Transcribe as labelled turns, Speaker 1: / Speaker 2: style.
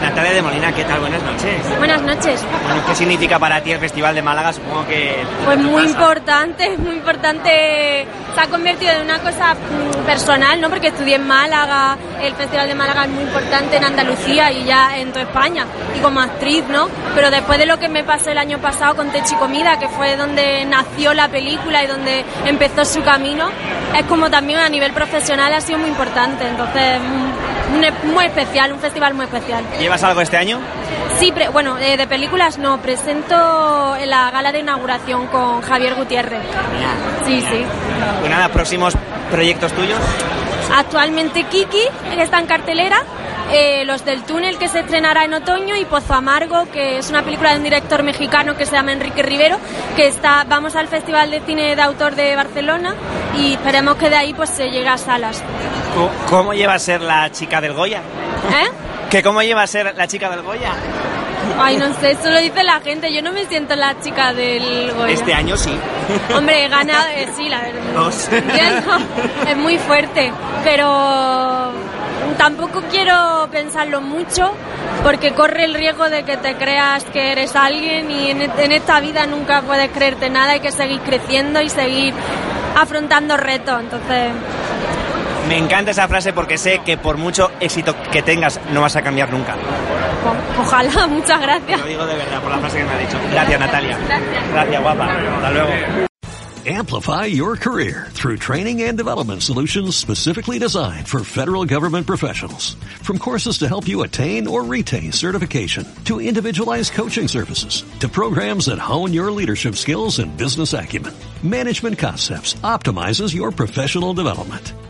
Speaker 1: Natalia de Molina, ¿qué tal? Buenas noches.
Speaker 2: Buenas noches.
Speaker 1: Bueno, ¿qué significa para ti el Festival de Málaga? Supongo que...
Speaker 2: Pues muy importante, muy importante. Se ha convertido en una cosa mm, personal, ¿no? Porque estudié en Málaga, el Festival de Málaga es muy importante en Andalucía y ya en toda España, y como actriz, ¿no? Pero después de lo que me pasó el año pasado con Techi Comida, que fue donde nació la película y donde empezó su camino, es como también a nivel profesional ha sido muy importante. Entonces, mm, muy especial, un festival muy especial.
Speaker 1: ¿Llevas algo este año?
Speaker 2: Sí, pre- bueno, eh, de películas no, presento en la gala de inauguración con Javier Gutiérrez. Sí, sí.
Speaker 1: Pues nada, próximos proyectos tuyos.
Speaker 2: Actualmente Kiki, que está en cartelera, eh, Los del Túnel, que se estrenará en otoño, y Pozo Amargo, que es una película de un director mexicano que se llama Enrique Rivero, que está, vamos al Festival de Cine de Autor de Barcelona y esperemos que de ahí pues se llegue a salas.
Speaker 1: ¿Cómo- ¿Cómo lleva a ser la chica del Goya?
Speaker 2: ¿Eh?
Speaker 1: ¿Que cómo lleva a ser la chica del Goya?
Speaker 2: Ay, no sé, eso lo dice la gente, yo no me siento la chica del Goya.
Speaker 1: Este año sí.
Speaker 2: Hombre, gana, eh, sí, la verdad.
Speaker 1: Dos.
Speaker 2: Es muy fuerte, pero tampoco quiero pensarlo mucho porque corre el riesgo de que te creas que eres alguien y en, en esta vida nunca puedes creerte nada, hay que seguir creciendo y seguir afrontando retos. Entonces,
Speaker 1: Me encanta esa frase porque sé que por mucho éxito que tengas no vas a cambiar nunca.
Speaker 2: o- ojalá, muchas gracias.
Speaker 1: Lo digo de verdad por la frase que me ha dicho. Gracias, Natalia. Gracias, guapa. Hasta luego.
Speaker 3: Amplify your career through training and development solutions specifically designed for federal government professionals. From courses to help you attain or retain certification, to individualized coaching services, to programs that hone your leadership skills and business acumen, Management Concepts optimizes your professional development.